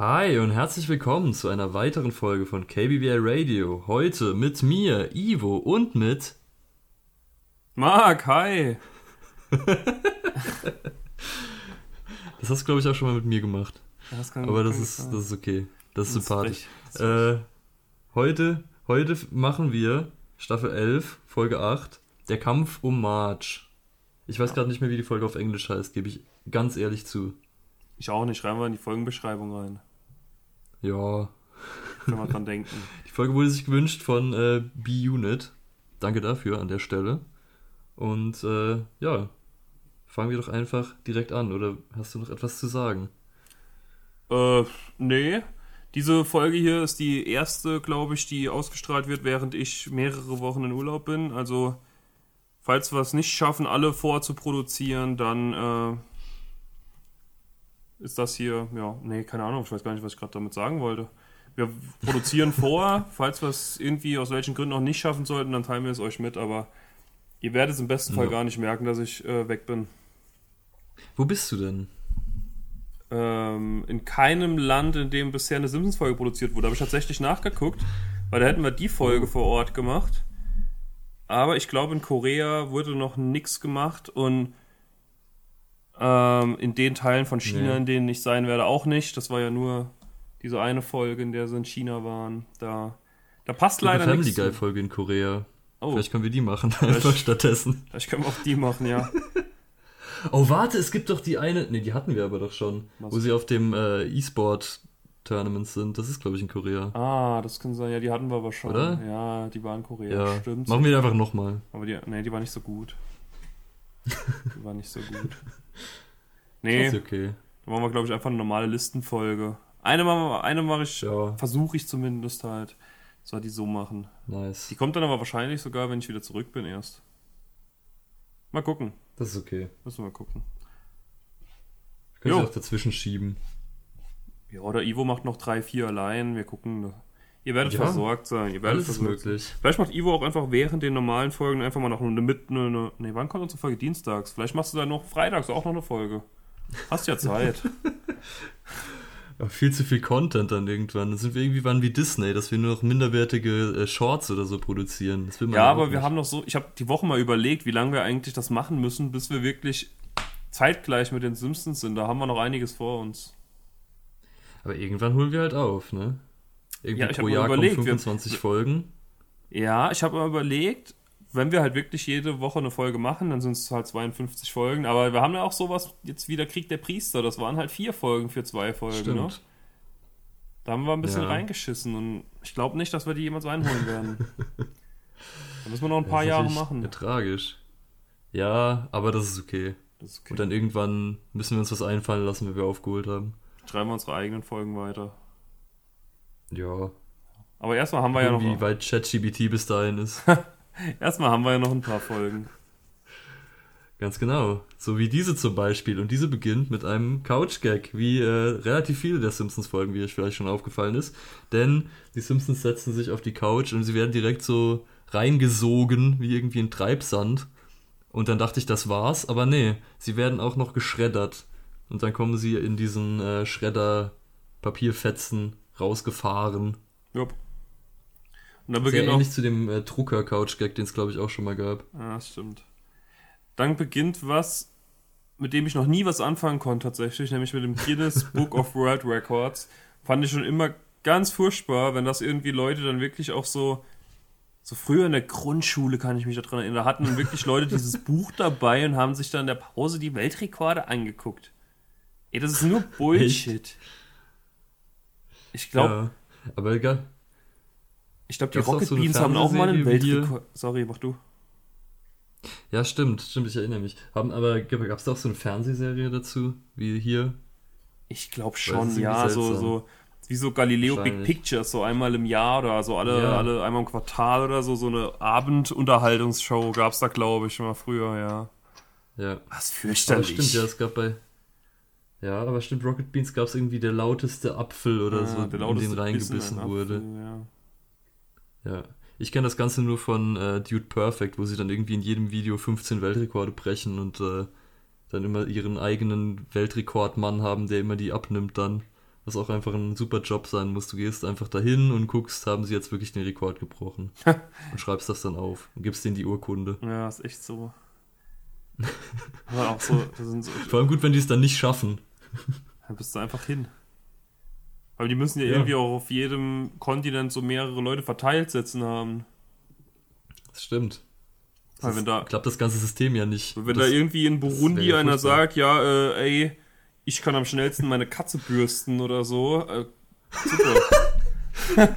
Hi und herzlich willkommen zu einer weiteren Folge von KBBI Radio. Heute mit mir, Ivo und mit Marc, hi. Das hast du, glaube ich, auch schon mal mit mir gemacht. Das kann, Aber das ist, sein. das ist okay. Das ist Das ist sympathisch. frech. Äh, heute, heute machen wir Staffel 11, Folge 8, der Kampf um March. Ich weiß gerade nicht mehr, wie die Folge auf Englisch heißt, gebe ich ganz ehrlich zu. Ich auch nicht. Schreiben wir in die Folgenbeschreibung rein. Ja, Wenn wir dran denken. die Folge wurde sich gewünscht von äh, B-Unit. Danke dafür an der Stelle. Und äh, ja, fangen wir doch einfach direkt an. Oder hast du noch etwas zu sagen? Äh, nee. Diese Folge hier ist die erste, glaube ich, die ausgestrahlt wird, während ich mehrere Wochen in Urlaub bin. Also, falls wir es nicht schaffen, alle vorzuproduzieren, dann äh, ist das hier, ja, nee, keine Ahnung, ich weiß gar nicht, was ich gerade damit sagen wollte. Wir produzieren vor, falls wir es irgendwie aus welchen Gründen noch nicht schaffen sollten, dann teilen wir es euch mit, aber ihr werdet es im besten Fall Ja. gar nicht merken, dass ich äh, weg bin. Wo bist du denn? ähm, in keinem Land, in dem bisher eine Simpsons-Folge produziert wurde. Habe ich tatsächlich nachgeguckt, weil da hätten wir die Folge vor Ort gemacht. Aber ich glaube, in Korea wurde noch nichts gemacht und ähm, in den Teilen von China, Nee. in denen ich sein werde, auch nicht. Das war ja nur diese eine Folge, in der sie in China waren. Da, da passt leider eine Family nichts. Guy zu. Folge in Korea. Oh, Vielleicht können wir die machen, einfach stattdessen. vielleicht können wir auch die machen, ja. Oh, warte, es gibt doch die eine. Ne, die hatten wir aber doch schon. Was? Wo sie auf dem äh, E-Sport-Tournament sind. Das ist, glaube ich, in Korea. Ah, das kann sein. Ja, die hatten wir aber schon. Oder? Ja, die waren in Korea. ja, Stimmt. machen wir die einfach nochmal. Aber die, nee, die war nicht so gut. Die war nicht so gut. Nee, Ist da okay. machen wir, glaube ich, einfach eine normale Listenfolge. Eine mache eine mach ich, Ja, versuche ich zumindest halt. Soll die so machen. nice. Die kommt dann aber wahrscheinlich sogar, wenn ich wieder zurück bin erst. Mal gucken. Das ist okay. Müssen wir mal gucken. Können Sie Jo. auch dazwischen schieben. Ja, oder Ivo macht noch drei, vier allein. Wir gucken. Ihr werdet Ja. versorgt sein. Ihr werdet Alles ist versorgt möglich. Vielleicht macht Ivo auch einfach während den normalen Folgen einfach mal noch eine mit. Eine, eine, nee, wann kommt unsere Folge? Dienstags. Vielleicht machst du dann noch freitags auch noch eine Folge. Hast ja Zeit. Aber viel zu viel Content dann irgendwann. Dann sind wir irgendwie wann wie Disney, dass wir nur noch minderwertige äh, Shorts oder so produzieren. Ja, auch aber nicht. wir haben noch so. Ich habe die Woche mal überlegt, wie lange wir eigentlich das machen müssen, bis wir wirklich zeitgleich mit den Simpsons sind. Da haben wir noch einiges vor uns. Aber irgendwann holen wir halt auf, ne? Irgendwie Ja, ich pro Jahr überlegt, kommen wir- 25 Folgen. Ja, ich habe mal überlegt, wenn wir halt wirklich jede Woche eine Folge machen, dann sind es halt 52 Folgen. Aber wir haben ja auch sowas jetzt wie der Krieg der Priester. Das waren halt vier Folgen für zwei Folgen. Ne? Stimmt. Da haben wir ein bisschen Ja. reingeschissen und ich glaube nicht, dass wir die jemals einholen werden. da müssen wir noch ein paar Jahre machen. äh, tragisch. Ja, aber das ist okay. Das ist okay. Und dann irgendwann müssen wir uns was einfallen lassen, wenn wir aufgeholt haben. schreiben wir unsere eigenen Folgen weiter. Ja. Aber erstmal haben wir ja Wie noch. weit ChatGBT bis dahin ist. Erstmal haben wir ja noch ein paar Folgen. Ganz genau. So wie diese zum Beispiel. Und diese beginnt mit einem Couch-Gag, wie äh, relativ viele der Simpsons-Folgen, wie euch vielleicht schon aufgefallen ist. Denn die Simpsons setzen sich auf die Couch und sie werden direkt so reingesogen, wie irgendwie in Treibsand. Und dann dachte ich, das war's. Aber nee, sie werden auch noch geschreddert. Und dann kommen sie in diesen äh, Schredder-Papierfetzen rausgefahren. Jupp. Und dann Sehr beginnt auch. ähnlich zu dem äh, Drucker-Couch-Gag, den es, glaube ich, auch schon mal gab. Das stimmt. Dann beginnt was, mit dem ich noch nie was anfangen konnte tatsächlich, nämlich mit dem Guinness Book of World Records. Fand ich schon immer ganz furchtbar, wenn das irgendwie Leute dann wirklich auch so, so früher in der Grundschule kann ich mich daran erinnern, da hatten dann wirklich Leute dieses Buch dabei und haben sich dann in der Pause die Weltrekorde angeguckt. Ey, das ist nur Bullshit. Ich glaube, ja. Aber egal. Ich glaube, die auch Rocket so Beans haben auch mal einen Weltrekord. Sorry, mach du. Ja, stimmt, stimmt, ich erinnere mich. Haben aber gab es da auch so eine Fernsehserie dazu, wie hier? Ich glaube das schon, ja, so, so wie so Galileo Big. Pictures, so einmal im Jahr oder so alle, Ja. alle einmal im Quartal oder so, so eine Abendunterhaltungsshow gab es da, glaube ich, mal früher, ja. Ja. Was Aber fürchterlich. stimmt, ja, es gab bei. Ja, aber stimmt, Rocket Beans gab es irgendwie der lauteste Apfel oder Ah, so, der in den reingebissen Bissen, ein wurde. Apfel, ja. Ja. Ich kenne das Ganze nur von äh, Dude Perfect, wo sie dann irgendwie in jedem Video 15 Weltrekorde brechen und äh, dann immer ihren eigenen Weltrekordmann haben, der immer die abnimmt dann. was auch einfach ein super Job sein muss. Du gehst einfach dahin und guckst, haben sie jetzt wirklich den Rekord gebrochen. und schreibst das dann auf und gibst denen die Urkunde. Ja, ist echt so. Aber auch so, das sind so. Vor allem gut, wenn die es dann nicht schaffen. Dann bist du einfach hin. Aber die müssen ja, Ja. irgendwie auch auf jedem Kontinent so mehrere Leute verteilt sitzen haben. Das stimmt. Weil wenn da, klappt das ganze System ja nicht. wenn das, da irgendwie in Burundi einer sagt, ja, äh, ey, ich kann am schnellsten meine Katze bürsten oder so. Äh, super.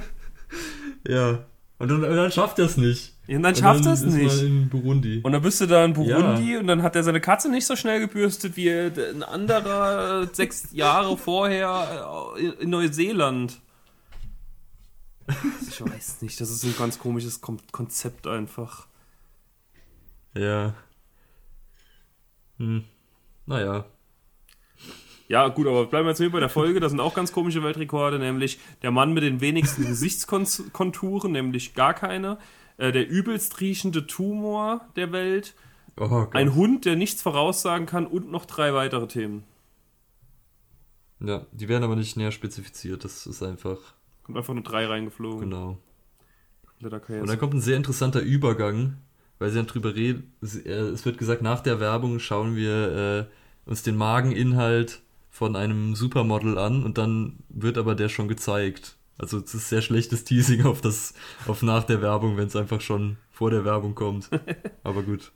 ja. Und dann, und dann schafft er es nicht. Ja, und dann schafft und ist man nicht. in Burundi. Und dann bist du da in Burundi und dann hat er seine Katze nicht so schnell gebürstet wie ein anderer sechs Jahre vorher äh, in Neuseeland. Ich weiß nicht, das ist ein ganz komisches Kon Konzept einfach. Ja. Hm. Naja. Ja, gut, aber bleiben wir jetzt hier bei der Folge. Da sind auch ganz komische Weltrekorde, nämlich der Mann mit den wenigsten Gesichtskonturen, nämlich gar keine. Äh, der übelst riechende Tumor der Welt. Oh. Ein Hund, der nichts voraussagen kann und noch drei weitere Themen. Ja, die werden aber nicht näher spezifiziert. Das ist einfach. Kommt einfach nur drei reingeflogen. Genau. Und dann kommt ein sehr interessanter Übergang, weil sie dann drüber reden. Es äh, es wird gesagt, nach der Werbung schauen wir äh, uns den Mageninhalt von einem Supermodel an und dann wird aber der schon gezeigt. Also es ist sehr schlechtes Teasing auf das, auf nach der Werbung, wenn es einfach schon vor der Werbung kommt. Aber gut.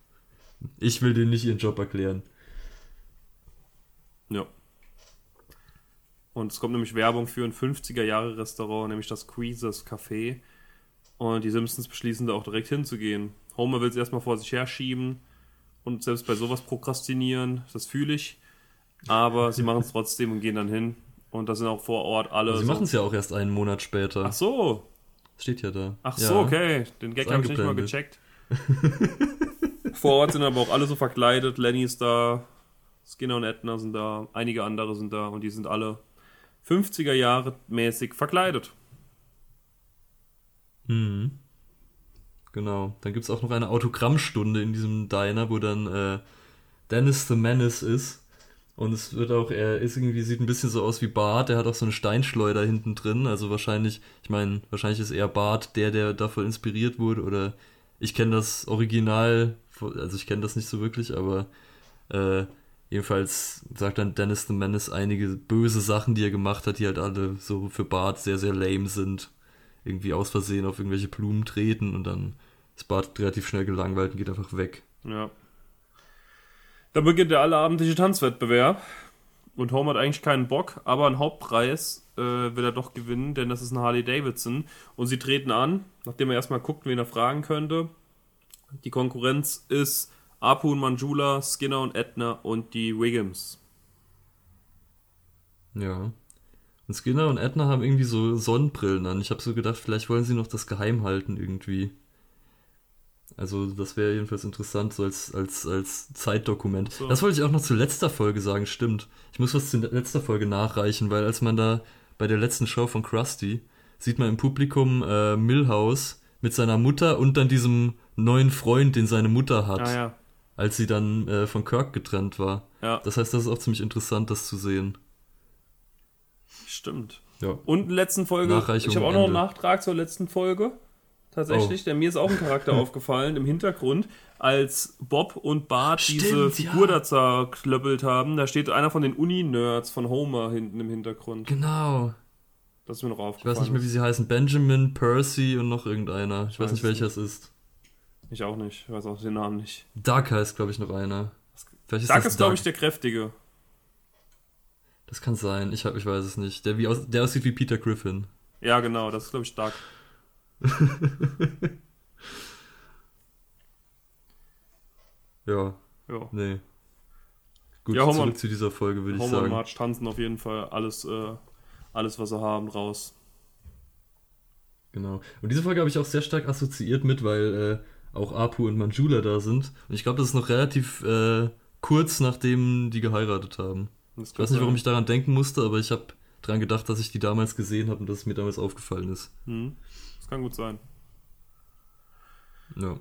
Ich will denen nicht ihren Job erklären. Ja. Und es kommt nämlich Werbung für ein 50er-Jahre-Restaurant, nämlich das Queezers Café. Und die Simpsons beschließen da auch direkt hinzugehen. Homer will es erstmal vor sich herschieben und selbst bei sowas prokrastinieren, das fühle ich. Aber sie machen es trotzdem und gehen dann hin. Und da sind auch vor Ort alle. Sie so- machen es ja auch erst einen Monat später. Ach so, Steht ja da. ach ja. so, okay. Den Gag habe ich nicht mal gecheckt. vor Ort sind aber auch alle so verkleidet. Lenny ist da, Skinner und Edna sind da, einige andere sind da und die sind alle 50er Jahre mäßig verkleidet. Mhm. Genau. Dann gibt es auch noch eine Autogrammstunde in diesem Diner, wo dann äh, Dennis the Menace ist. Und es wird auch, er ist irgendwie, sieht ein bisschen so aus wie Bart, er hat auch so eine Steinschleuder hinten drin. Also wahrscheinlich, ich meine, wahrscheinlich ist eher Bart der, der davon inspiriert wurde. Oder ich kenne das Original, also ich kenne das nicht so wirklich, aber äh, jedenfalls sagt dann Dennis the Menace einige böse Sachen, die er gemacht hat, die halt alle so für Bart sehr, sehr lame sind irgendwie aus Versehen auf irgendwelche Blumen treten und dann ist Bart relativ schnell gelangweilt und geht einfach weg. Ja. Dann beginnt der allabendliche Tanzwettbewerb. Und Homer hat eigentlich keinen Bock, aber einen Hauptpreis äh, will er doch gewinnen, denn das ist ein Harley Davidson. Und sie treten an, nachdem er erstmal guckt, wen er fragen könnte. Die Konkurrenz ist Apu und Manjula, Skinner und Edna und die Wiggums. Ja. Und Skinner und Edna haben irgendwie so Sonnenbrillen an. Ich habe so gedacht, vielleicht wollen sie noch das geheim halten irgendwie. Also das wäre jedenfalls interessant, so als, als, als Zeitdokument. So. Das wollte ich auch noch zu letzter Folge sagen, stimmt. Ich muss was zu letzter Folge nachreichen, weil als man da bei der letzten Show von Krusty sieht man im Publikum äh, Millhouse mit seiner Mutter und dann diesem neuen Freund, den seine Mutter hat, Ah ja. als sie dann äh, von Kirk getrennt war. Ja, Das heißt, das ist auch ziemlich interessant, das zu sehen. stimmt. Ja. Und in der letzten Folge, ich habe auch noch einen. Nachtrag zur letzten Folge. Tatsächlich, Oh. denn mir ist auch ein Charakter aufgefallen im Hintergrund, als Bob und Bart Stimmt, diese Figur ja. da zerklöppelt haben. Da steht einer von den Uni-Nerds von Homer hinten im Hintergrund. Genau. Das ist mir noch Ich aufgefallen. weiß nicht mehr, wie sie heißen. Benjamin, Percy und noch irgendeiner. Ich weiß Weiß nicht, welcher es ist. Ich auch nicht. Ich weiß auch den Namen nicht. Duck heißt, glaube ich, noch einer. Vielleicht ist Duck das ist, glaube ich, der Kräftige. Das kann sein. Ich, hab, ich weiß es nicht. Der, wie aus, der aussieht wie Peter Griffin. Ja, genau. Das ist, glaube ich, Duck. Ja, Ja. nee. Gut, Ja, zurück zu dieser Folge, würde ich sagen. Marge tanzen auf jeden Fall alles, äh, alles, was sie haben, raus. Genau. Und diese Folge habe ich auch sehr stark assoziiert mit, weil äh, auch Apu und Manjula da sind. Und ich glaube, das ist noch relativ äh, kurz nachdem die geheiratet haben. Das Ich weiß nicht, warum ich daran denken musste, aber ich habe dran gedacht, dass ich die damals gesehen habe und dass es mir damals aufgefallen ist. Hm. Kann gut sein. Ja.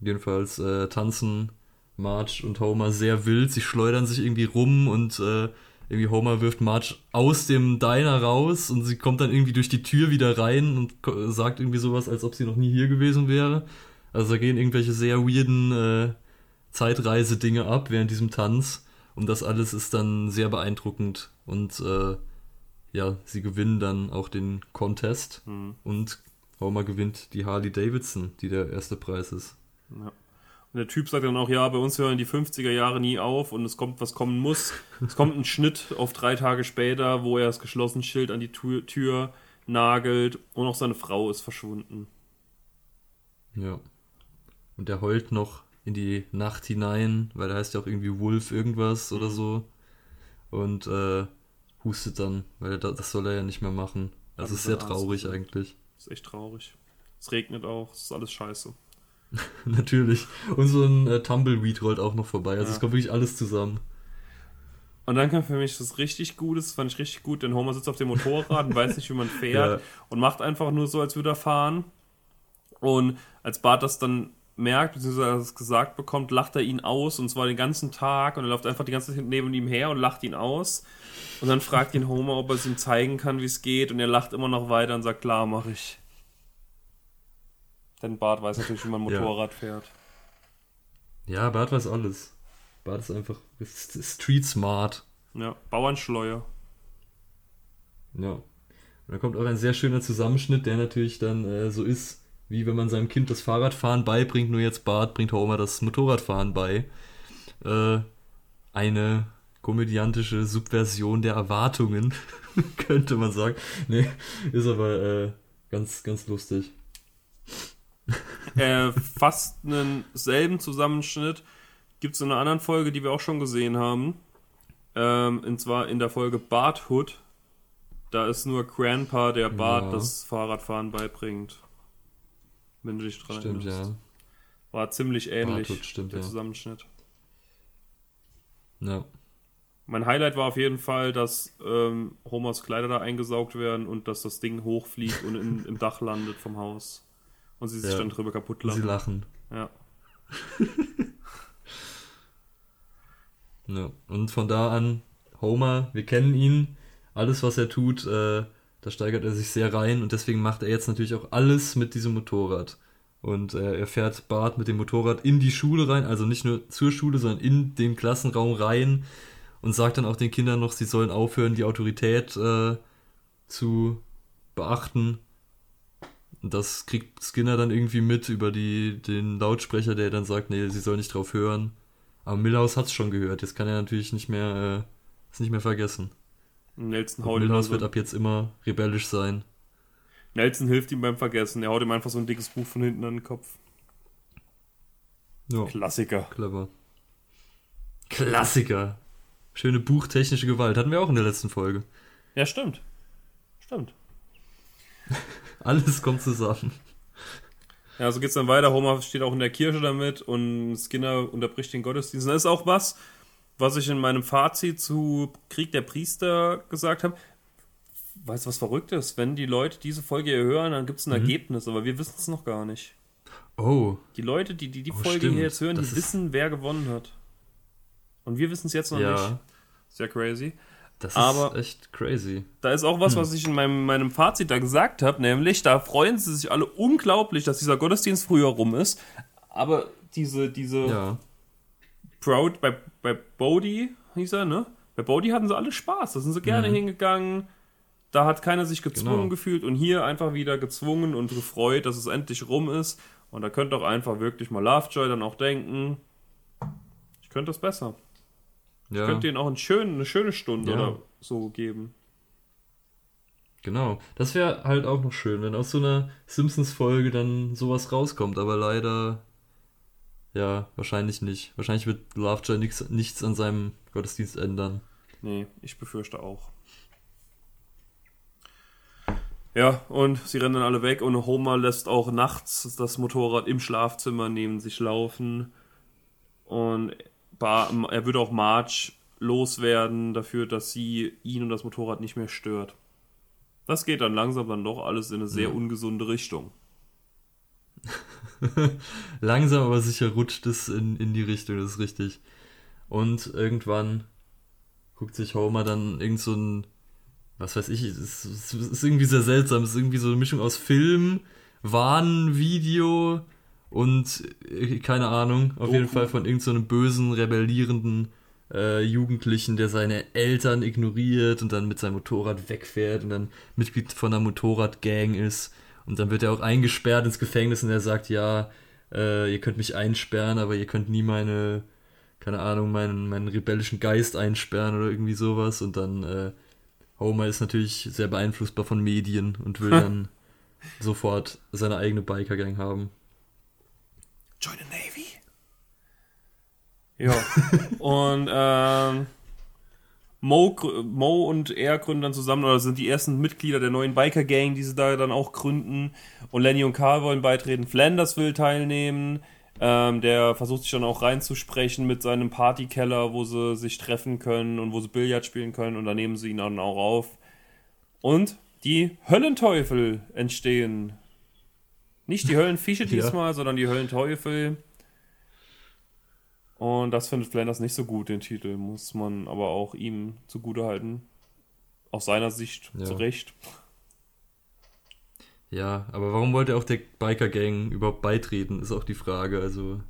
Jedenfalls äh, tanzen Marge und Homer sehr wild. Sie schleudern sich irgendwie rum und äh, irgendwie Homer wirft Marge aus dem Diner raus und sie kommt dann irgendwie durch die Tür wieder rein und sagt irgendwie sowas, als ob sie noch nie hier gewesen wäre. Also da gehen irgendwelche sehr weirden äh, Zeitreise-Dinge ab während diesem Tanz und das alles ist dann sehr beeindruckend und äh, ja, sie gewinnen dann auch den Contest Hm. und Homer gewinnt die Harley Davidson, die der erste Preis ist. Ja. Und der Typ sagt dann auch, ja, bei uns hören die 50er Jahre nie auf und es kommt, was kommen muss. Es kommt ein Schnitt auf drei Tage später, wo er das geschlossene Schild an die Tür, Tür nagelt und auch seine Frau ist verschwunden. Ja. Und der heult noch in die Nacht hinein, weil er heißt ja auch irgendwie Wolf irgendwas oder so. Und äh, hustet dann, weil da, das soll er ja nicht mehr machen. Also Also ist sehr Arzt traurig er. eigentlich. ist echt traurig. Es regnet auch, es ist alles scheiße. Natürlich. Und so ein äh, Tumbleweed rollt auch noch vorbei. Also Ja. es kommt wirklich alles zusammen. Und dann kam für mich das richtig Gutes, das fand ich richtig gut, denn Homer sitzt auf dem Motorrad und weiß nicht, wie man fährt Ja. und macht einfach nur so, als würde er fahren. Und als Bart das dann merkt, beziehungsweise es gesagt bekommt, lacht er ihn aus und zwar den ganzen Tag und er läuft einfach die ganze Zeit neben ihm her und lacht ihn aus. Und dann fragt ihn Homer, ob er es ihm zeigen kann, wie es geht und er lacht immer noch weiter und sagt, klar, mach ich. Denn Bart weiß natürlich, wie man Ja. Motorrad fährt. Ja, Bart weiß alles. Bart ist einfach street smart. Ja, Bauernschleuer. Ja. Und da kommt auch ein sehr schöner Zusammenschnitt, der natürlich dann äh, so ist, wie wenn man seinem Kind das Fahrradfahren beibringt, nur jetzt Bart bringt Homer das Motorradfahren bei. Äh, eine komödiantische Subversion der Erwartungen, könnte man sagen. Nee, ist aber äh, ganz, ganz lustig. äh, fast einen selben Zusammenschnitt gibt es in einer anderen Folge, die wir auch schon gesehen haben. Ähm, und zwar in der Folge Barthood. Da ist nur Grandpa, der Bart Ja. das Fahrradfahren beibringt. Wenn du dich dran Stimmt, erinnerst. ja. War ziemlich ähnlich, Barthood, stimmt, der ja. Zusammenschnitt. Ja. Mein Highlight war auf jeden Fall, dass ähm, Homers Kleider da eingesaugt werden und dass das Ding hochfliegt und in, im Dach landet vom Haus. Und sie sich Ja. dann drüber kaputt Und sie lachen. lachen. Ja. Ja. Und von da an, Homer, wir kennen ihn, alles was er tut, äh, da steigert er sich sehr rein und deswegen macht er jetzt natürlich auch alles mit diesem Motorrad. Und äh, er fährt Bart mit dem Motorrad in die Schule rein, also nicht nur zur Schule, sondern in den Klassenraum rein und sagt dann auch den Kindern noch, sie sollen aufhören, die Autorität äh, zu beachten. Und das kriegt Skinner dann irgendwie mit über die, den Lautsprecher, der dann sagt, nee, sie soll nicht drauf hören. Aber Milhouse hat's schon gehört. Jetzt kann er natürlich nicht mehr, äh, es nicht mehr vergessen. Nelson haut Milhouse so wird ab jetzt immer rebellisch sein. Nelson hilft ihm beim Vergessen. Er haut ihm einfach so ein dickes Buch von hinten an den Kopf. Ja, Klassiker. clever. Klassiker. Schöne buchtechnische Gewalt. Hatten wir auch in der letzten Folge. Ja, stimmt. Stimmt. Alles kommt zusammen. Ja, so geht's dann weiter. Homer steht auch in der Kirche damit und Skinner unterbricht den Gottesdienst. Das ist auch was, was ich in meinem Fazit zu Krieg der Priester gesagt habe. Weißt du, was verrückt ist? Wenn die Leute diese Folge hier hören, dann gibt's ein Mhm. Ergebnis, aber wir wissen es noch gar nicht. Oh, Die Leute, die die, die Oh, Folge stimmt. hier jetzt hören, Das die wissen, wer gewonnen hat. Und wir wissen es jetzt noch ja. nicht. Sehr crazy. Das Aber- ist echt crazy. Da ist auch was, was ich in meinem, meinem Fazit da gesagt habe, nämlich, da freuen sie sich alle unglaublich, dass dieser Gottesdienst früher rum ist. Aber diese, diese Ja. Proud, bei, bei Bodhi hieß er, ne? Bei Bodhi hatten sie alle Spaß, da sind sie gerne Mhm. hingegangen. Da hat keiner sich gezwungen Genau. gefühlt und hier einfach wieder gezwungen und gefreut, dass es endlich rum ist. Und da könnt auch einfach wirklich mal Lovejoy dann auch denken, ich könnte das besser. Ja. Ich könnte ihnen auch einen schönen, eine schöne Stunde Ja. oder so geben. Genau. Das wäre halt auch noch schön, wenn aus so einer Simpsons-Folge dann sowas rauskommt, aber leider. Ja, wahrscheinlich nicht. Wahrscheinlich wird Lovejoy nix, nichts an seinem Gottesdienst ändern. Nee, ich befürchte auch. Ja, und sie rennen dann alle weg und Homer lässt auch nachts das Motorrad im Schlafzimmer neben sich laufen. Und er würde auch Marge loswerden dafür, dass sie ihn und das Motorrad nicht mehr stört. Das geht dann langsam dann doch alles in eine sehr ungesunde Richtung. Langsam aber sicher rutscht es in, in die Richtung, das ist richtig. Und irgendwann guckt sich Homer dann irgend so ein, was weiß ich, es ist, ist irgendwie sehr seltsam. Es ist irgendwie so eine Mischung aus Film, Warnvideo und äh, keine Ahnung, auf jeden Fall von irgendeinem so bösen, rebellierenden äh, Jugendlichen, der seine Eltern ignoriert und dann mit seinem Motorrad wegfährt und dann Mitglied von einer Motorradgang ist. Und dann wird er auch eingesperrt ins Gefängnis und er sagt, ja, äh, ihr könnt mich einsperren, aber ihr könnt nie meine, keine Ahnung, meinen, meinen rebellischen Geist einsperren oder irgendwie sowas. Und dann, äh, Homer ist natürlich sehr beeinflussbar von Medien und will dann sofort seine eigene Biker-Gang haben. Join the Navy. Ja. und ähm, Mo, Mo und er gründen dann zusammen, oder sind die ersten Mitglieder der neuen Biker-Gang, die sie da dann auch gründen. Und Lenny und Carl wollen beitreten. Flanders will teilnehmen. Ähm, der versucht sich dann auch reinzusprechen mit seinem Partykeller, wo sie sich treffen können und wo sie Billard spielen können. Und da nehmen sie ihn dann auch auf. Und die Höllenteufel entstehen. Nicht die Höllenfische diesmal, ja. sondern die Höllenteufel. Und das findet Flanders nicht so gut, den Titel, muss man aber auch ihm zugutehalten. Aus seiner Sicht ja. zu Recht. Ja, aber warum wollte er auch der Biker-Gang überhaupt beitreten, ist auch die Frage. Also,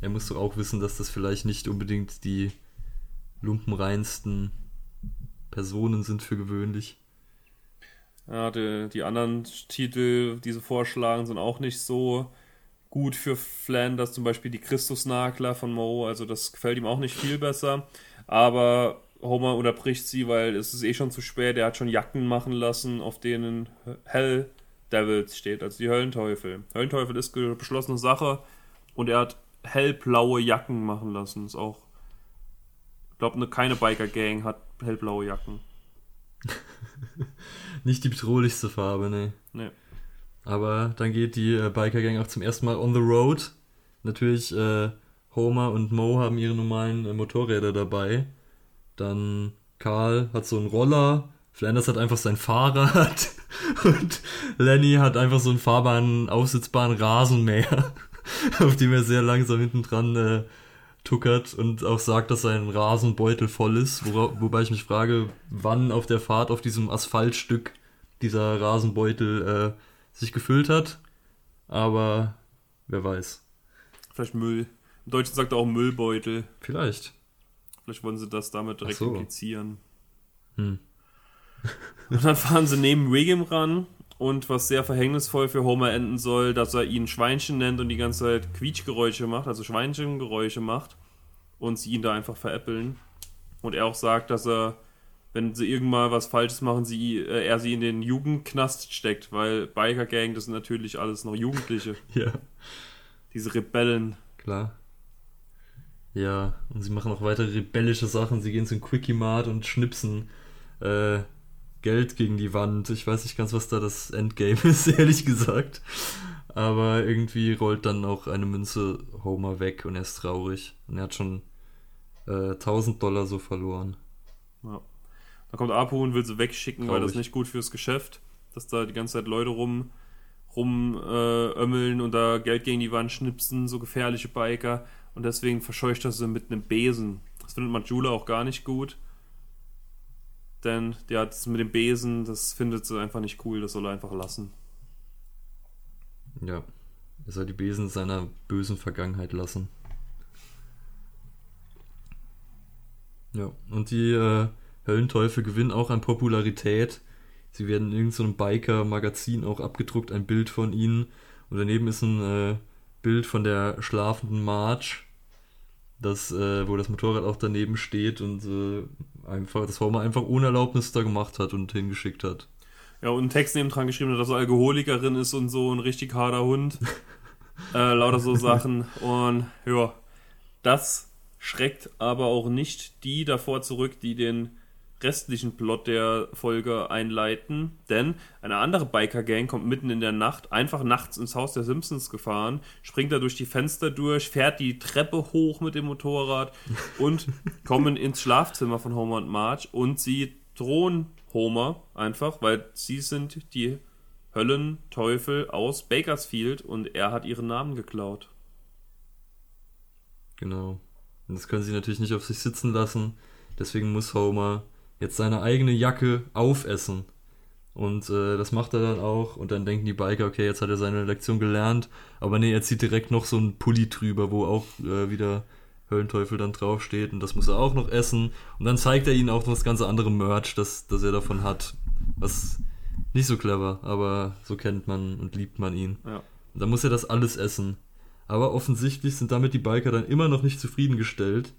er muss doch auch wissen, dass das vielleicht nicht unbedingt die lumpenreinsten Personen sind für gewöhnlich. Ja, die, die anderen Titel, die sie vorschlagen, sind auch nicht so gut für Flanders, zum Beispiel die Christusnagler von Mo, also das gefällt ihm auch nicht viel besser. Aber Homer unterbricht sie, weil es ist eh schon zu spät. Er hat schon Jacken machen lassen, auf denen Hell Devils steht, also die Höllenteufel. Höllenteufel ist beschlossene Sache und er hat hellblaue Jacken machen lassen. Ist auch, ich glaube, ne, keine Biker-Gang hat hellblaue Jacken. nicht die bedrohlichste Farbe, ne. Nee. Aber dann geht die äh, Biker-Gang auch zum ersten Mal on the road. Natürlich, äh, Homer und Mo haben ihre normalen äh, Motorräder dabei. Dann Karl hat so einen Roller. Flanders hat einfach sein Fahrrad. und Lenny hat einfach so einen fahrbaren, aufsitzbaren Rasenmäher, auf dem er sehr langsam hinten dran äh, tuckert und auch sagt, dass sein Rasenbeutel voll ist. Wora, wobei ich mich frage, wann auf der Fahrt auf diesem Asphaltstück dieser Rasenbeutel äh, sich gefüllt hat. Aber wer weiß. Vielleicht Müll. Im Deutschen sagt er auch Müllbeutel. Vielleicht. Vielleicht wollen sie das damit direkt so. implizieren. Hm. und dann fahren sie neben Wiggum ran und was sehr verhängnisvoll für Homer enden soll, dass er ihn Schweinchen nennt und die ganze Zeit Quietschgeräusche macht, also Schweinchengeräusche macht und sie ihn da einfach veräppeln. Und er auch sagt, dass er wenn sie irgendwann was Falsches machen, sie, äh, er sie in den Jugendknast steckt, weil Biker Gang, das sind natürlich alles noch Jugendliche. ja. Diese Rebellen. Klar. Ja, und sie machen auch weitere rebellische Sachen. Sie gehen zum Quickie-Mart und schnipsen äh, Geld gegen die Wand. Ich weiß nicht ganz, was da das Endgame ist, ehrlich gesagt. Aber irgendwie rollt dann auch eine Münze Homer weg und er ist traurig. Und er hat schon äh, 1000 Dollar so verloren. Ja. Da kommt Apu und will sie wegschicken, Traurig. weil das nicht gut fürs Geschäft, dass da die ganze Zeit Leute rum rumömmeln äh, und da Geld gegen die Wand schnipsen, so gefährliche Biker. Und deswegen verscheucht er sie mit einem Besen. Das findet Majula auch gar nicht gut. Denn der hat es mit dem Besen, das findet sie einfach nicht cool, das soll er einfach lassen. Ja, er soll die Besen seiner bösen Vergangenheit lassen. Ja, und die äh, Höllenteufel gewinnen auch an Popularität. Sie werden in irgendeinem Biker-Magazin auch abgedruckt, ein Bild von ihnen. Und daneben ist ein äh, Bild von der schlafenden March, das, äh, wo das Motorrad auch daneben steht und äh, einfach, das Homer einfach ohne Erlaubnis da gemacht hat und hingeschickt hat. Ja, und einen Text neben dran geschrieben hat, dass er Alkoholikerin ist und so ein richtig harter Hund. äh, lauter so Sachen. Und ja, das schreckt aber auch nicht die davor zurück, die den restlichen Plot der Folge einleiten, denn eine andere Biker-Gang kommt mitten in der Nacht einfach nachts ins Haus der Simpsons gefahren, springt da durch die Fenster durch, fährt die Treppe hoch mit dem Motorrad und kommen ins Schlafzimmer von Homer und Marge und sie drohen Homer einfach, weil sie sind die Höllenteufel aus Bakersfield und er hat ihren Namen geklaut. Genau. Und das können sie natürlich nicht auf sich sitzen lassen Deswegen muss Homer jetzt seine eigene Jacke aufessen. Und äh, das macht er dann auch. Und dann denken die Biker, okay, jetzt hat er seine Lektion gelernt. Aber nee, er zieht direkt noch so einen Pulli drüber, wo auch äh, wieder Höllenteufel dann draufsteht. Und das muss er auch noch essen. Und dann zeigt er ihnen auch noch das ganze andere Merch, das, das er davon hat. Was nicht so clever, aber so kennt man und liebt man ihn. Ja. Und dann muss er das alles essen. Aber offensichtlich sind damit die Biker dann immer noch nicht zufriedengestellt.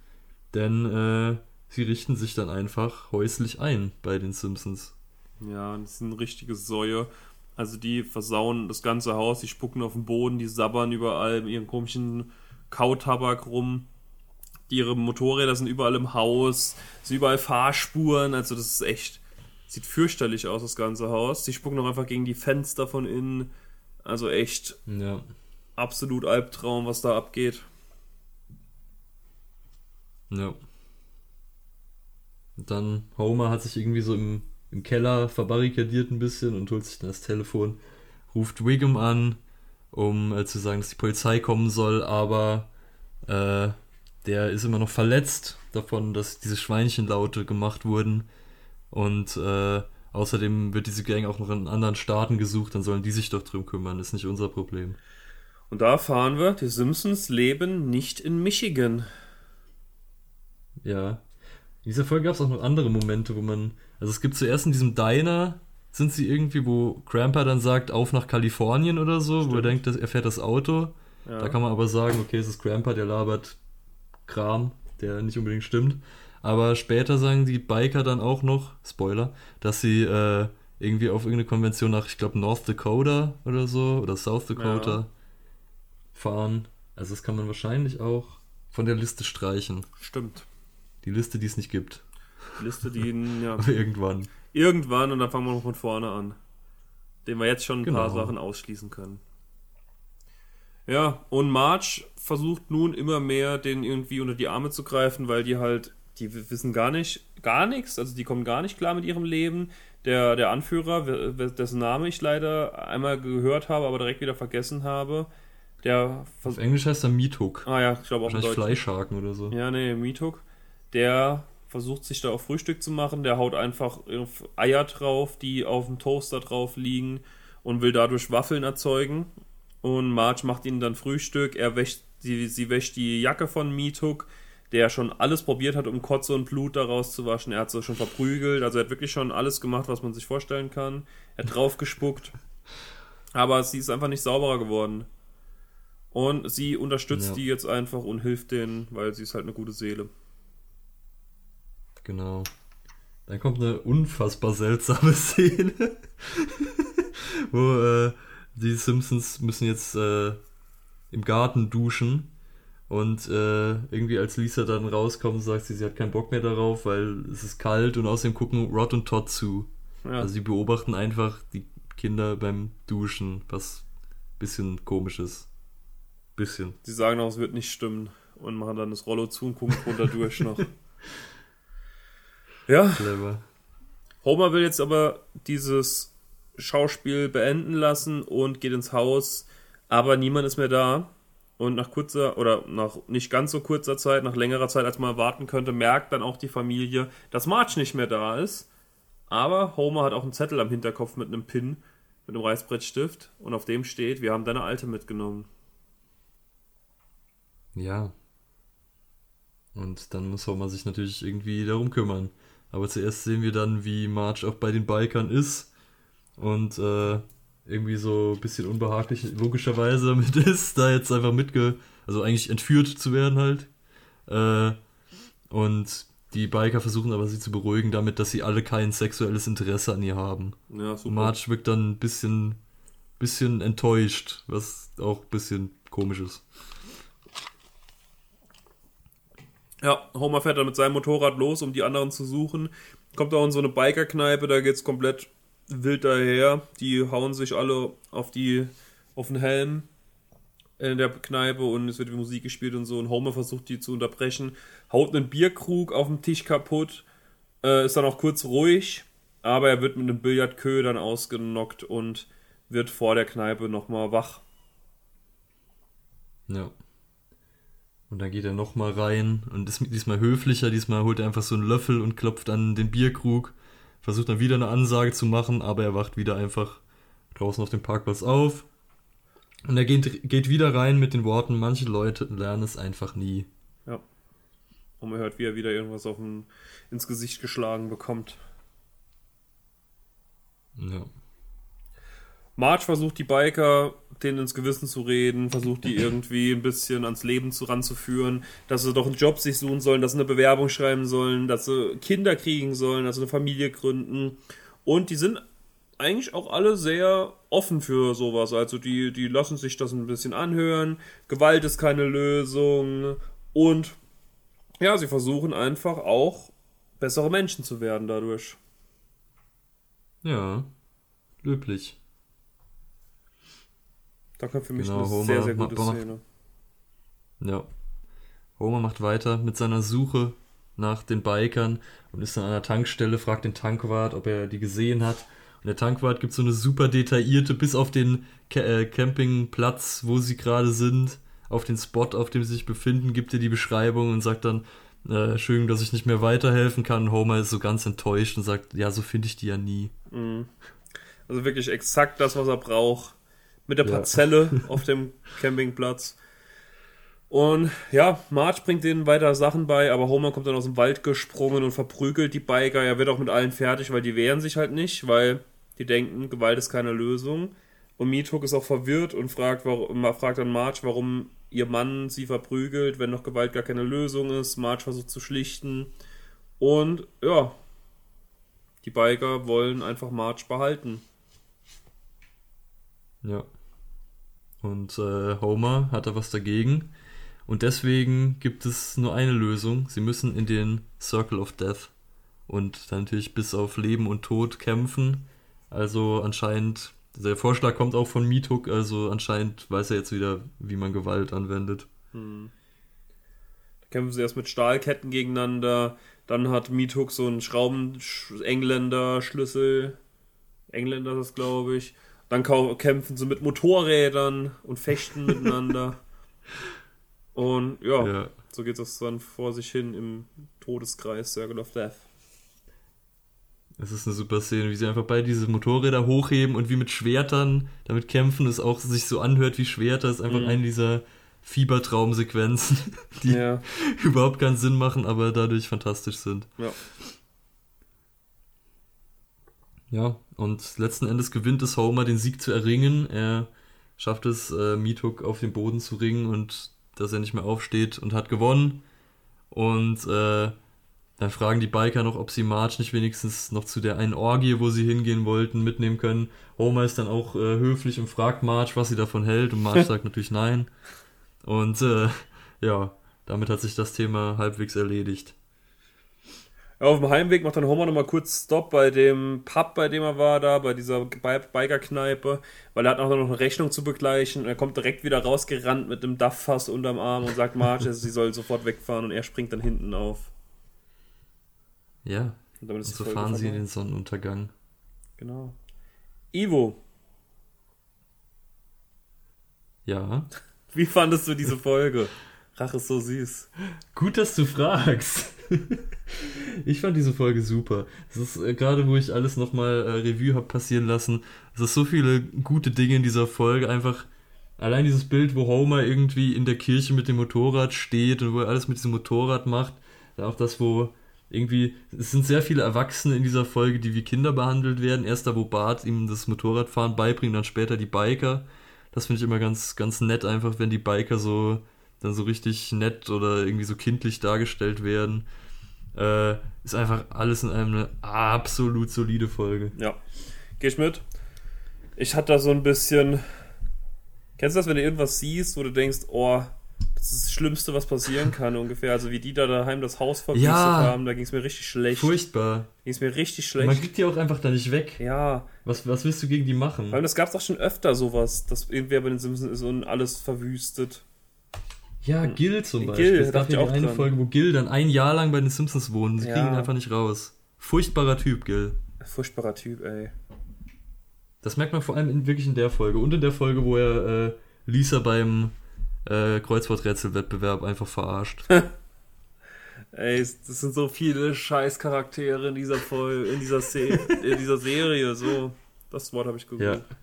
Denn äh, sie richten sich dann einfach häuslich ein bei den Simpsons. Ja, das ist eine richtige Säue. Also die versauen das ganze Haus, die spucken auf den Boden, die sabbern überall mit ihren komischen Kautabak rum. Ihre Motorräder sind überall im Haus, sind überall Fahrspuren, also das ist echt, sieht fürchterlich aus, das ganze Haus. Die spucken auch einfach gegen die Fenster von innen. Also echt Ja. absolut Albtraum, was da abgeht. Ja. Und dann Homer hat sich irgendwie so im, im Keller verbarrikadiert ein bisschen und holt sich dann das Telefon, ruft Wiggum an, um äh, zu sagen, dass die Polizei kommen soll, aber äh, der ist immer noch verletzt davon, dass diese Schweinchenlaute gemacht wurden. Und äh, außerdem wird diese Gang auch noch in anderen Staaten gesucht, dann sollen die sich doch drum kümmern, ist nicht unser Problem. Und da erfahren wir, die Simpsons leben nicht in Michigan. Ja. In dieser Folge gab es auch noch andere Momente, wo man. Also es gibt zuerst in diesem Diner, sind sie irgendwie, wo Grandpa dann sagt, auf nach Kalifornien oder so, wo er Stimmt. denkt, dass er fährt das Auto. Ja. Da kann man aber sagen, okay, es ist Grandpa, der labert Kram, der nicht unbedingt stimmt. Aber später sagen die Biker dann auch noch, Spoiler, dass sie äh, irgendwie auf irgendeine Konvention nach, ich glaube, North Dakota oder so, oder South Dakota Ja. fahren. Also das kann man wahrscheinlich auch von der Liste streichen. Stimmt. Die Liste, die es nicht gibt. Liste, die ja, irgendwann. irgendwann und dann fangen wir noch von vorne an. Den wir jetzt schon ein paar Genau. Sachen ausschließen können. Ja, und Marge versucht nun immer mehr, den irgendwie unter die Arme zu greifen, weil die halt, die wissen gar nicht, gar nichts, also die kommen gar nicht klar mit ihrem Leben. Der, der Anführer, dessen Name ich leider einmal gehört habe, aber direkt wieder vergessen habe, der Auf. Englisch heißt er Hook. Ah ja, ich glaube auch in Wahrscheinlich. Fleischhaken oder so. Ja, nee, Miethook. Der versucht sich da auf Frühstück zu machen. Der haut einfach Eier drauf, die auf dem Toaster drauf liegen und will dadurch Waffeln erzeugen. Und Marge macht ihnen dann Frühstück. Er wäscht, sie, sie wäscht die Jacke von Miethook, der schon alles probiert hat, um Kotze und Blut daraus zu waschen. Er hat sie schon verprügelt. Also er hat wirklich schon alles gemacht, was man sich vorstellen kann. Er hat draufgespuckt. Aber sie ist einfach nicht sauberer geworden. Und sie unterstützt Ja. die jetzt einfach und hilft denen, weil sie ist halt eine gute Seele. Genau. Dann kommt eine unfassbar seltsame Szene, wo äh, die Simpsons müssen jetzt äh, im Garten duschen und äh, irgendwie als Lisa dann rauskommt, sagt sie, sie hat keinen Bock mehr darauf, weil es ist kalt und außerdem gucken Rod und Todd zu. Ja, Also sie beobachten einfach die Kinder beim Duschen, was bisschen komisch ist. Bisschen. sie sagen auch, es wird nicht stimmen und machen dann das Rollo zu und gucken runter durch noch. Ja, Clever. Homer will jetzt aber dieses Schauspiel beenden lassen und geht ins Haus, aber niemand ist mehr da. Und nach kurzer oder nach nicht ganz so kurzer Zeit, nach längerer Zeit, als man erwarten könnte, merkt dann auch die Familie, dass Marge nicht mehr da ist. Aber Homer hat auch einen Zettel am Hinterkopf mit einem Pin, mit einem Reißbrettstift und auf dem steht, wir haben deine Alte mitgenommen. Ja. Und dann muss Homer sich natürlich irgendwie darum kümmern. Aber zuerst sehen wir dann, wie Marge auch bei den Bikern ist und äh, irgendwie so ein bisschen unbehaglich logischerweise damit ist, da jetzt einfach mitge... also eigentlich entführt zu werden halt. Äh, und die Biker versuchen aber sie zu beruhigen damit, dass sie alle kein sexuelles Interesse an ihr haben. Ja, super. Und Marge wirkt dann ein bisschen, bisschen enttäuscht, was auch ein bisschen komisch ist. Ja, Homer fährt dann mit seinem Motorrad los, um die anderen zu suchen. Kommt auch in so eine Bikerkneipe, da geht's komplett wild daher. Die hauen sich alle auf die auf den Helm in der Kneipe und es wird Musik gespielt und so. Und Homer versucht die zu unterbrechen, haut einen Bierkrug auf dem Tisch kaputt, äh, ist dann auch kurz ruhig, aber er wird mit einem Billardkö dann ausgenockt und wird vor der Kneipe nochmal wach. Ja. Und dann geht er nochmal rein und ist diesmal höflicher. Diesmal holt er einfach so einen Löffel und klopft an den Bierkrug. Versucht dann wieder eine Ansage zu machen, aber er wacht wieder einfach draußen auf dem Parkplatz auf. Und er geht, geht wieder rein mit den Worten, manche Leute lernen es einfach nie. Ja. Und man hört, wie er wieder irgendwas auf ein, ins Gesicht geschlagen bekommt. Ja. Marge versucht die Biker denen ins Gewissen zu reden, versucht die irgendwie ein bisschen ans Leben zu ranzuführen, dass sie doch einen Job sich suchen sollen, dass sie eine Bewerbung schreiben sollen, dass sie Kinder kriegen sollen, dass sie eine Familie gründen. Und die sind eigentlich auch alle sehr offen für sowas. Also die, die lassen sich das ein bisschen anhören. Gewalt ist keine Lösung. Und ja, sie versuchen einfach auch bessere Menschen zu werden dadurch. Ja, löblich. Da kommt für mich Genau, eine Homer sehr, sehr gute macht- Szene. Ja. Homer macht weiter mit seiner Suche nach den Bikern und ist dann an der Tankstelle, fragt den Tankwart, ob er die gesehen hat. Und der Tankwart gibt so eine super detaillierte, bis auf den Ca äh, Campingplatz, wo sie gerade sind, auf den Spot, auf dem sie sich befinden, gibt er die Beschreibung und sagt dann, äh, Entschuldigung, dass ich nicht mehr weiterhelfen kann. Und Homer ist so ganz enttäuscht und sagt, ja, so finde ich die ja nie. Mhm. Also wirklich exakt das, was er braucht. Mit der Ja. Parzelle auf dem Campingplatz. Und ja, Marge bringt denen weiter Sachen bei, aber Homer kommt dann aus dem Wald gesprungen und verprügelt die Biker. Er wird auch mit allen fertig, weil die wehren sich halt nicht, weil die denken, Gewalt ist keine Lösung. Und Mietuk ist auch verwirrt und fragt, warum, fragt dann Marge, warum ihr Mann sie verprügelt, wenn doch Gewalt gar keine Lösung ist. Marge versucht zu schlichten. Und ja, die Biker wollen einfach Marge behalten. Ja. Und äh, Homer hat da was dagegen. Und deswegen gibt es nur eine Lösung. Sie müssen in den Circle of Death und dann natürlich bis auf Leben und Tod kämpfen. Also anscheinend, der Vorschlag kommt auch von Mituk, also anscheinend weiß er jetzt wieder, wie man Gewalt anwendet. Hm. Da kämpfen sie erst mit Stahlketten gegeneinander. Dann hat Mietuk so einen Schrauben-Engländer-Schlüssel. Engländer ist das, glaube ich. Dann kämpfen sie mit Motorrädern und fechten miteinander. Und ja, Ja. so geht es dann vor sich hin im Todeskreis Circle of Death. Es ist eine super Szene, wie sie einfach beide diese Motorräder hochheben und wie mit Schwertern damit kämpfen, es auch sich so anhört wie Schwerter, ist einfach Mhm. eine dieser Fiebertraumsequenzen, die Ja, überhaupt keinen Sinn machen, aber dadurch fantastisch sind. ja. Ja, und letzten Endes gewinnt es Homer, den Sieg zu erringen. Er schafft es, äh, Mietuk auf den Boden zu ringen und dass er nicht mehr aufsteht und hat gewonnen. Und äh, dann fragen die Biker noch, ob sie Marge nicht wenigstens noch zu der einen Orgie, wo sie hingehen wollten, mitnehmen können. Homer ist dann auch äh, höflich und fragt Marge, was sie davon hält. Und Marge sagt natürlich nein. Und äh, ja, damit hat sich das Thema halbwegs erledigt. Auf dem Heimweg macht dann Homer nochmal kurz Stopp bei dem Pub, bei dem er war, da, bei dieser Bi- Biker-Kneipe, weil er hat auch noch eine Rechnung zu begleichen und er kommt direkt wieder rausgerannt mit dem Duff-Fass unterm Arm und sagt Marge, sie soll sofort wegfahren und er springt dann hinten auf. Ja, Und damit und ist so die Folge fahren sie in den Sonnenuntergang. Genau. Ivo, Ja. wie fandest du diese Folge? Rache ist so süß. Gut, dass du fragst. ich fand diese Folge super. Es ist äh, gerade, wo ich alles nochmal äh, Revue habe passieren lassen, es ist so viele gute Dinge in dieser Folge. Einfach allein dieses Bild, wo Homer irgendwie in der Kirche mit dem Motorrad steht und wo er alles mit diesem Motorrad macht. Dann auch das, wo irgendwie, es sind sehr viele Erwachsene in dieser Folge, die wie Kinder behandelt werden. Erst da, wo Bart ihm das Motorradfahren beibringt, dann später die Biker. Das finde ich immer ganz, ganz nett, einfach wenn die Biker so dann so richtig nett oder irgendwie so kindlich dargestellt werden. Äh, ist einfach alles in einem eine absolut solide Folge. Ja. Geh ich mit? Ich hatte da so ein bisschen. Kennst du das, wenn du irgendwas siehst, wo du denkst, oh, das ist das Schlimmste, was passieren kann, ungefähr? Also wie die da daheim das Haus verwüstet Ja. haben, da ging es mir richtig schlecht. Furchtbar. Ging es mir richtig Man schlecht. kriegt die auch einfach da nicht weg. Ja, Was, was willst du gegen die machen? weil das gab es doch schon öfter sowas, dass irgendwer bei den Simpsons ist und alles verwüstet. Ja, Gil zum Gil, Beispiel. es da gab ja die auch eine dran. Folge, wo Gil dann ein Jahr lang bei den Simpsons wohnt. Sie Ja. kriegen ihn einfach nicht raus. Furchtbarer Typ, Gil. Furchtbarer Typ, ey. Das merkt man vor allem in, wirklich in der Folge. Und in der Folge, wo er äh, Lisa beim äh, Kreuzworträtselwettbewerb einfach verarscht. Ey, das sind so viele Scheißcharaktere in dieser Folge, in dieser, Se in dieser Serie. So, das Wort habe ich gegoogelt. Ja.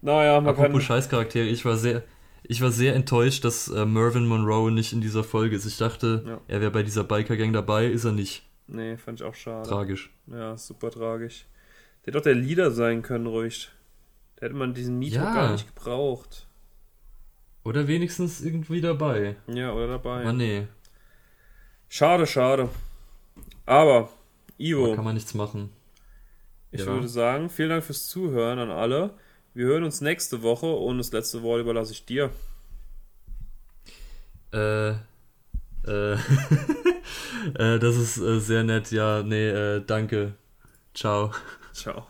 Naja, man Apropos kann. Scheißcharaktere, ich war sehr, ich war sehr enttäuscht, dass äh, Mervyn Monroe nicht in dieser Folge ist. Ich dachte, Ja. er wäre bei dieser Biker-Gang dabei, ist er nicht. Nee, fand ich auch schade. Tragisch. Ja, super tragisch. Der hätte doch der Leader sein können, ruhig. Da hätte man diesen Mito Ja. gar nicht gebraucht. Oder wenigstens irgendwie dabei. Ja, oder dabei. Aber nee, Schade, schade. Aber, da Ivo, kann man nichts machen. ich Ja. würde sagen, vielen Dank fürs Zuhören an alle. Wir hören uns nächste Woche und das letzte Wort überlasse ich dir. Äh, äh, äh, das ist äh, sehr nett. Ja, nee, äh, danke. Ciao. Ciao.